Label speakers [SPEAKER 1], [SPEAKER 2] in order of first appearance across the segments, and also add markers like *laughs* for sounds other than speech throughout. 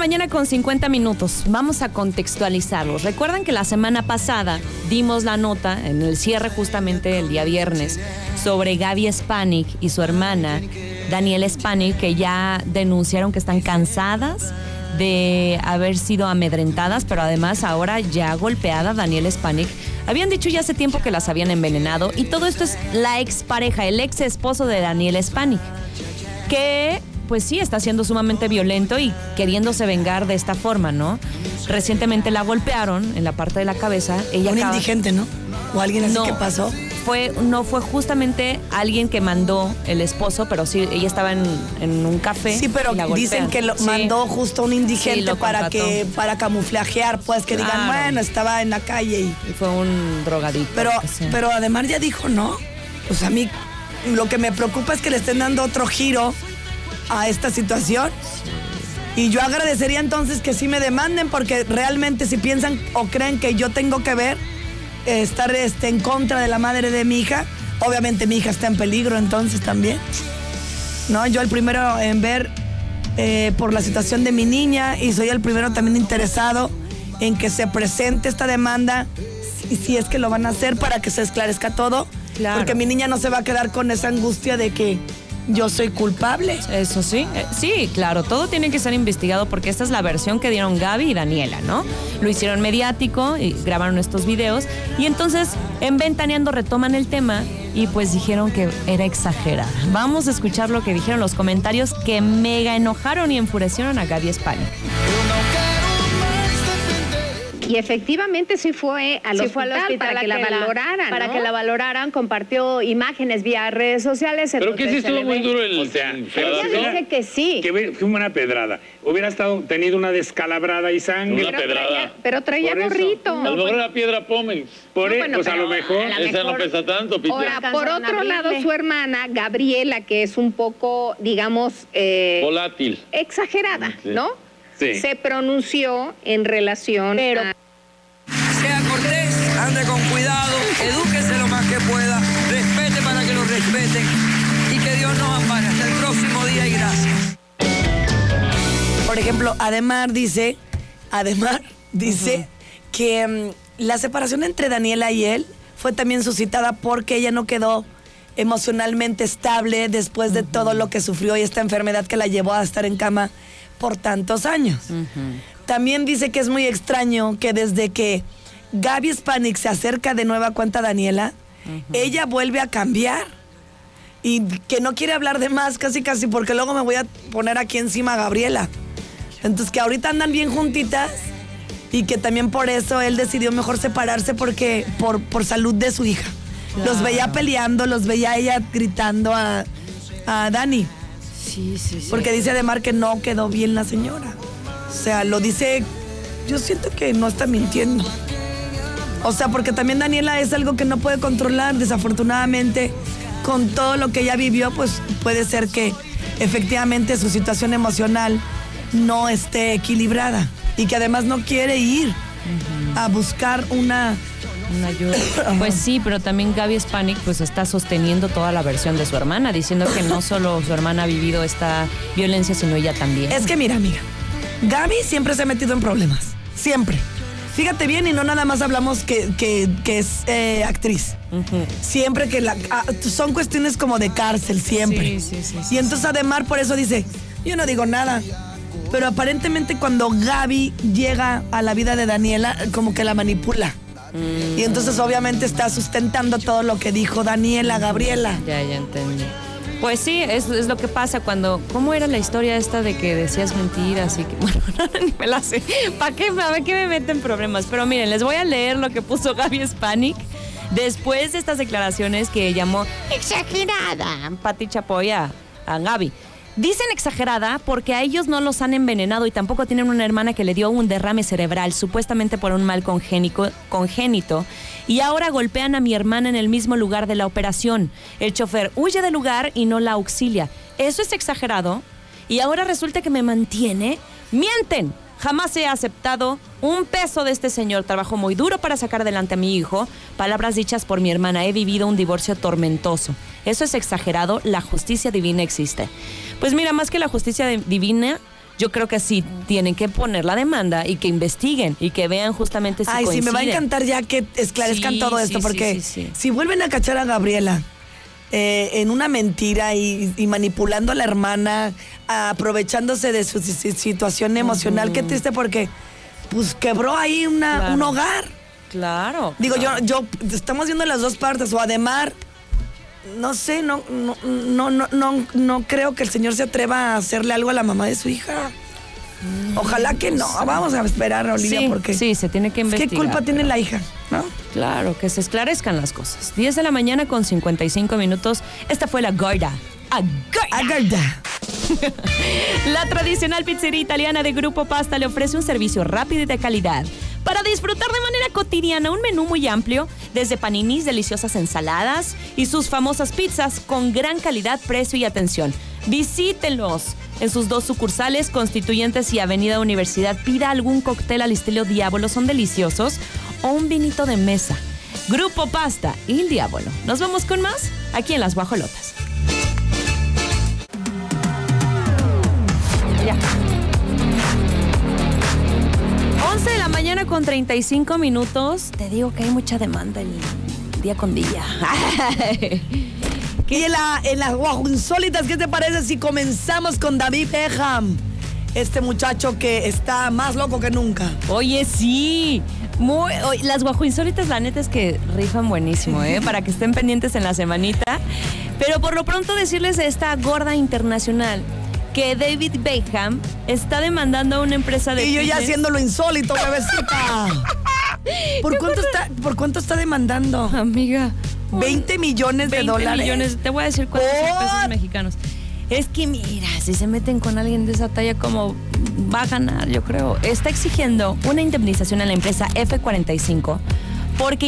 [SPEAKER 1] mañana con 50 minutos. Vamos a contextualizarlos. Recuerdan que la semana pasada dimos la nota en el cierre justamente el día viernes sobre Gaby Spanik y su hermana Daniela Spanik que ya denunciaron que están cansadas de haber sido amedrentadas, pero además ahora ya golpeada Daniela Spanik. Habían dicho ya hace tiempo que las habían envenenado y todo esto es la expareja, el ex esposo de Daniela Spanik, que pues sí, está siendo sumamente violento y queriéndose vengar de esta forma, ¿no? Recientemente la golpearon en la parte de la cabeza. Ella
[SPEAKER 2] Un
[SPEAKER 1] acaba-
[SPEAKER 2] indigente, ¿no? O alguien así
[SPEAKER 1] No.
[SPEAKER 2] que pasó.
[SPEAKER 1] Fue, no fue justamente alguien que mandó el esposo, pero sí, ella estaba en, en un café.
[SPEAKER 2] Sí, pero
[SPEAKER 1] la
[SPEAKER 2] dicen que lo
[SPEAKER 1] Sí.
[SPEAKER 2] mandó justo un indigente
[SPEAKER 1] Sí,
[SPEAKER 2] para que para camuflajear, pues que digan, bueno, estaba en la calle y
[SPEAKER 1] Y fue un drogadicto.
[SPEAKER 2] pero pero además ya dijo, ¿no? Pues a mí lo que me preocupa es que le estén dando otro giro a esta situación. Y yo agradecería entonces que sí me demanden porque realmente si piensan o creen que yo tengo que ver eh, estar este, en contra de la madre de mi hija, obviamente mi hija está en peligro entonces también. No, yo el primero en ver eh, por la situación de mi niña y soy el primero también interesado en que se presente esta demanda y si es que lo van a hacer para que se esclarezca todo.
[SPEAKER 1] Claro.
[SPEAKER 2] Porque mi niña no se va a quedar con esa angustia de que yo soy culpable.
[SPEAKER 1] Eso sí, eh, sí, claro, todo tiene que ser investigado porque esta es la versión que dieron Gaby y Daniela, ¿no? Lo hicieron mediático y grabaron estos videos y entonces en Ventaneando retoman el tema y pues dijeron que era exagerada. Vamos a escuchar lo que dijeron los comentarios que mega enojaron y enfurecieron a Gaby Spanik.
[SPEAKER 3] Y efectivamente sí fue al,
[SPEAKER 4] Sí,
[SPEAKER 3] hospital,
[SPEAKER 4] fue al hospital
[SPEAKER 3] para que la valoraran.
[SPEAKER 4] Para
[SPEAKER 3] ¿no?
[SPEAKER 4] que la valoraran, compartió imágenes vía redes sociales.
[SPEAKER 5] Pero que sí estuvo muy duro el.
[SPEAKER 6] O sea, pero
[SPEAKER 4] Ella
[SPEAKER 6] no-
[SPEAKER 4] dice que sí.
[SPEAKER 6] que fue una pedrada. Hubiera estado tenido una descalabrada y sangre.
[SPEAKER 5] Una
[SPEAKER 3] Pero
[SPEAKER 5] pedrada.
[SPEAKER 3] traía, pero traía gorrito.
[SPEAKER 5] A lo mejor era piedra Pómex.
[SPEAKER 6] Por
[SPEAKER 3] No,
[SPEAKER 6] eso,
[SPEAKER 3] bueno,
[SPEAKER 6] pues a lo mejor.
[SPEAKER 3] a
[SPEAKER 5] Esa no pesa tanto, Peter.
[SPEAKER 3] Ahora, por otro lado, su hermana, Gabriela, que es un poco, digamos, eh,
[SPEAKER 5] Volátil.
[SPEAKER 3] exagerada,
[SPEAKER 5] Sí.
[SPEAKER 3] ¿no?
[SPEAKER 6] Sí.
[SPEAKER 3] Se pronunció en relación
[SPEAKER 4] Pero-
[SPEAKER 3] a
[SPEAKER 7] respeten y que Dios nos ampare. Hasta el próximo día y gracias.
[SPEAKER 2] Por ejemplo, Ademar dice, Ademar *laughs* dice que mm, la separación entre Daniela y él fue también suscitada porque ella no quedó emocionalmente estable después de todo lo que sufrió y esta enfermedad que la llevó a estar en cama por tantos años. También dice que es muy extraño que desde que Gaby Spanik se acerca de nueva cuenta a Daniela, ella vuelve a cambiar y que no quiere hablar de más, casi casi, porque luego me voy a poner aquí encima a Gabriela. Entonces que ahorita andan bien juntitas y que también por eso él decidió mejor separarse porque por, por salud de su hija. Los veía peleando, los veía ella gritando a, a Dani.
[SPEAKER 1] Sí, sí, sí.
[SPEAKER 2] Porque dice Ademar que no quedó bien la señora. O sea, lo dice, yo siento que no está mintiendo. O sea, porque también Daniela es algo que no puede controlar, desafortunadamente, con todo lo que ella vivió, pues puede ser que efectivamente su situación emocional no esté equilibrada y que además no quiere ir a buscar una...
[SPEAKER 1] Una ayuda. *coughs* Pues sí, pero también Gaby Spanik pues está sosteniendo toda la versión de su hermana, diciendo que no solo su hermana ha vivido esta violencia, sino ella también.
[SPEAKER 2] Es que mira, amiga, Gaby siempre se ha metido en problemas, siempre. Fíjate bien y no nada más hablamos que, que- que es eh, actriz. Siempre que la, ah, son cuestiones como de cárcel, siempre.
[SPEAKER 1] Sí, sí, sí, sí,
[SPEAKER 2] y entonces Ademar por eso dice, yo no digo nada. Pero aparentemente cuando Gaby llega a la vida de Daniela, como que la manipula. Y entonces obviamente está sustentando todo lo que dijo Daniela, Gabriela.
[SPEAKER 1] Ya, ya entendí. Pues sí, es, lo que pasa cuando... ¿Cómo era la historia esta de que decías mentiras y que... *laughs* Bueno, ni me la sé. ¿Para qué, ¿Para qué me meten problemas? Pero miren, les voy a leer lo que puso Gaby Spanik después de estas declaraciones que llamó exagerada Pati Chapoya a Gaby. Dicen exagerada porque a ellos no los han envenenado y tampoco tienen una hermana que le dio un derrame cerebral, supuestamente por un mal congénico- congénito, y ahora golpean a mi hermana en el mismo lugar de la operación. El chofer huye del lugar y no la auxilia. ¿Eso es exagerado? Y ahora resulta que me mantiene. ¡Mienten! Jamás he aceptado un peso de este señor. Trabajó muy duro para sacar adelante a mi hijo. Palabras dichas por mi hermana. He vivido un divorcio tormentoso. Eso es exagerado. La justicia divina existe. Pues mira, más que la justicia divina, yo creo que sí tienen que poner la demanda y que investiguen y que vean justamente si
[SPEAKER 2] Ay, sí, me va a encantar ya que esclarezcan
[SPEAKER 1] Sí,
[SPEAKER 2] todo esto,
[SPEAKER 1] sí,
[SPEAKER 2] porque
[SPEAKER 1] sí.
[SPEAKER 2] si vuelven a cachar a Gabriela eh, en una mentira y, y manipulando a la hermana, aprovechándose de su si- si- situación emocional, qué triste porque pues quebró ahí una,
[SPEAKER 1] Claro.
[SPEAKER 2] un hogar.
[SPEAKER 1] Claro.
[SPEAKER 2] Digo,
[SPEAKER 1] claro.
[SPEAKER 2] yo, yo, estamos viendo las dos partes, o además, no sé, no, no, no, no, no, no creo que el señor se atreva a hacerle algo a la mamá de su hija. Ojalá que no, vamos a esperar, Olivia,
[SPEAKER 1] Sí,
[SPEAKER 2] porque
[SPEAKER 1] sí, se tiene que
[SPEAKER 2] ¿qué
[SPEAKER 1] investigar.
[SPEAKER 2] culpa tiene la hija? ¿No?
[SPEAKER 1] Claro, que se esclarezcan las cosas. 10 de la mañana con 55 minutos. Esta fue la Gorda. A Gorda. *laughs* La tradicional pizzería italiana de Grupo Pasta le ofrece un servicio rápido y de calidad. Para disfrutar de manera cotidiana un menú muy amplio, desde paninis, deliciosas ensaladas y sus famosas pizzas con gran calidad, precio y atención. Visítenlos en sus dos sucursales, Constituyentes y Avenida Universidad. Pida algún cóctel al estilo Diablo, son deliciosos, o un vinito de mesa. Grupo Pasta y el Diablo. Nos vamos con más aquí en Las Guajolotas. Ya. 11 de la mañana con 35 minutos. Te digo que hay mucha demanda el día con día. *laughs*
[SPEAKER 2] Y en, la, en las guajo insólitas, ¿qué te parece si comenzamos con David Beckham? Este muchacho que está más loco que nunca.
[SPEAKER 1] Oye, sí. Muy, las guajuinsólitas, la neta es que rifan buenísimo, ¿eh? *laughs* Para que estén pendientes en la semanita. Pero por lo pronto decirles a esta gorda internacional que David Beckham está demandando a una empresa de
[SPEAKER 2] Y yo ya
[SPEAKER 1] fitness.
[SPEAKER 2] haciendo lo insólito, bebecita. *laughs* ¿Por cuánto, está, ¿Por cuánto está demandando?
[SPEAKER 1] Amiga.
[SPEAKER 2] 20 millones de
[SPEAKER 1] 20
[SPEAKER 2] dólares.
[SPEAKER 1] millones. Te voy a decir cuántos pesos mexicanos. Es que mira, si se meten con alguien de esa talla, como va a ganar, yo creo. Está exigiendo una indemnización a la empresa F45 porque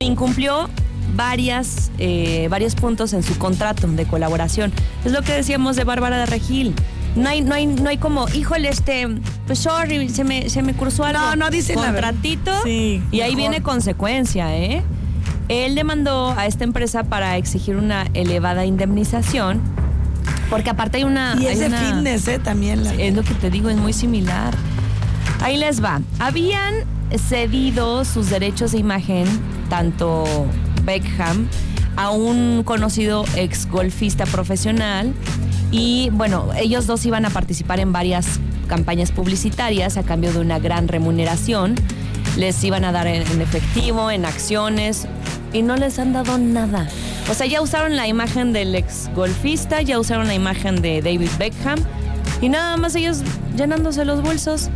[SPEAKER 1] incumplió varias, eh, varios puntos en su contrato de colaboración. Es lo que decíamos de Bárbara de Regil. No hay, no hay, no hay como, híjole, este, pues sorry, se me, se me cruzó algo.
[SPEAKER 2] No, no la verdad.
[SPEAKER 1] Contratito.
[SPEAKER 2] Sí,
[SPEAKER 1] y ahí viene consecuencia, ¿eh? Él demandó a esta empresa para exigir una elevada indemnización, porque aparte hay una...
[SPEAKER 2] Y
[SPEAKER 1] hay
[SPEAKER 2] es de
[SPEAKER 1] una-
[SPEAKER 2] fitness, ¿eh? También. La...
[SPEAKER 1] Es lo que te digo, es muy similar. Ahí les va. Habían cedido sus derechos de imagen, tanto Beckham, a un conocido ex golfista profesional. Y bueno, ellos dos iban a participar en varias campañas publicitarias a cambio de una gran remuneración. Les iban a dar en, en efectivo, en acciones, y no les han dado nada. O sea, ya usaron la imagen del ex golfista, ya usaron la imagen de David Beckham, y nada más ellos llenándose los bolsos.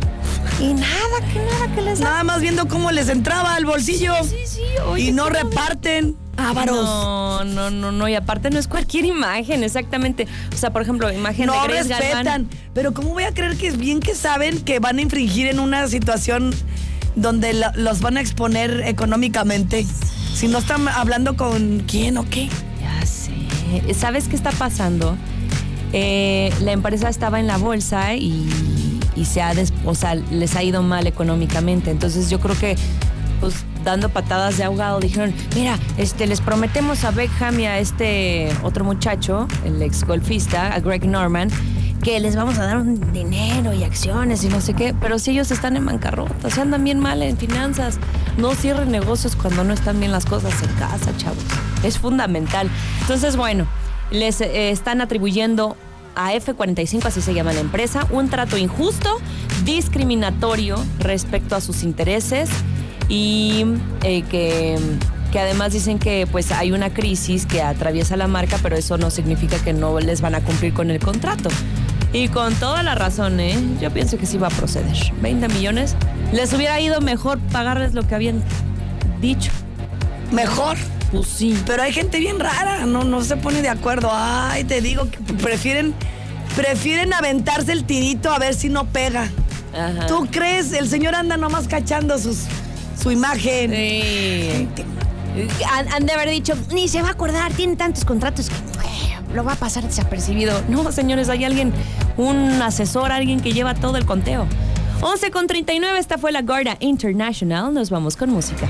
[SPEAKER 1] Y nada, que nada que les da.
[SPEAKER 2] Nada más viendo cómo les entraba al bolsillo.
[SPEAKER 1] Sí, sí, oye,
[SPEAKER 2] y no reparten. Ávaros.
[SPEAKER 1] No, no, no, no. Y aparte no es cualquier imagen, exactamente. O sea, por ejemplo, imagen
[SPEAKER 2] No
[SPEAKER 1] de Grace
[SPEAKER 2] respetan.
[SPEAKER 1] Galván.
[SPEAKER 2] Pero ¿cómo voy a creer que es bien que saben que van a infringir en una situación donde la- los van a exponer económicamente? Si no están hablando con quién o qué.
[SPEAKER 1] Ya sé. ¿Sabes qué está pasando? Eh, la empresa estaba en la bolsa y, se ha des- o sea, les ha ido mal económicamente. Entonces yo creo que pues dando patadas de ahogado dijeron, mira, este les prometemos a Beckham y a este otro muchacho, el ex golfista, a Greg Norman, que les vamos a dar un dinero y acciones y no sé qué, pero si ellos están en bancarrota, se andan bien mal en finanzas, no cierren negocios cuando no están bien las cosas en casa, chavos. Es fundamental. Entonces, bueno, les eh, están atribuyendo a F45, así se llama la empresa, un trato injusto, discriminatorio respecto a sus intereses y eh, que, que además dicen que pues hay una crisis que atraviesa la marca, pero eso no significa que no les van a cumplir con el contrato. Y con toda la razón, ¿eh? Yo pienso que sí va a proceder. 20 millones. Les hubiera ido mejor pagarles lo que habían dicho.
[SPEAKER 2] Mejor.
[SPEAKER 1] Pues sí.
[SPEAKER 2] Pero hay gente bien rara, no, no se pone de acuerdo. Ay, te digo que prefieren, prefieren aventarse el tirito a ver si no pega.
[SPEAKER 1] Ajá.
[SPEAKER 2] ¿Tú crees? El señor anda nomás cachando sus, su imagen.
[SPEAKER 1] Sí. Han, han de haber dicho, ni se va a acordar, tiene tantos contratos que lo va a pasar desapercibido. No, señores, hay alguien, un asesor, alguien que lleva todo el conteo. 11 con 39, esta fue la Gorda International. Nos vamos con música.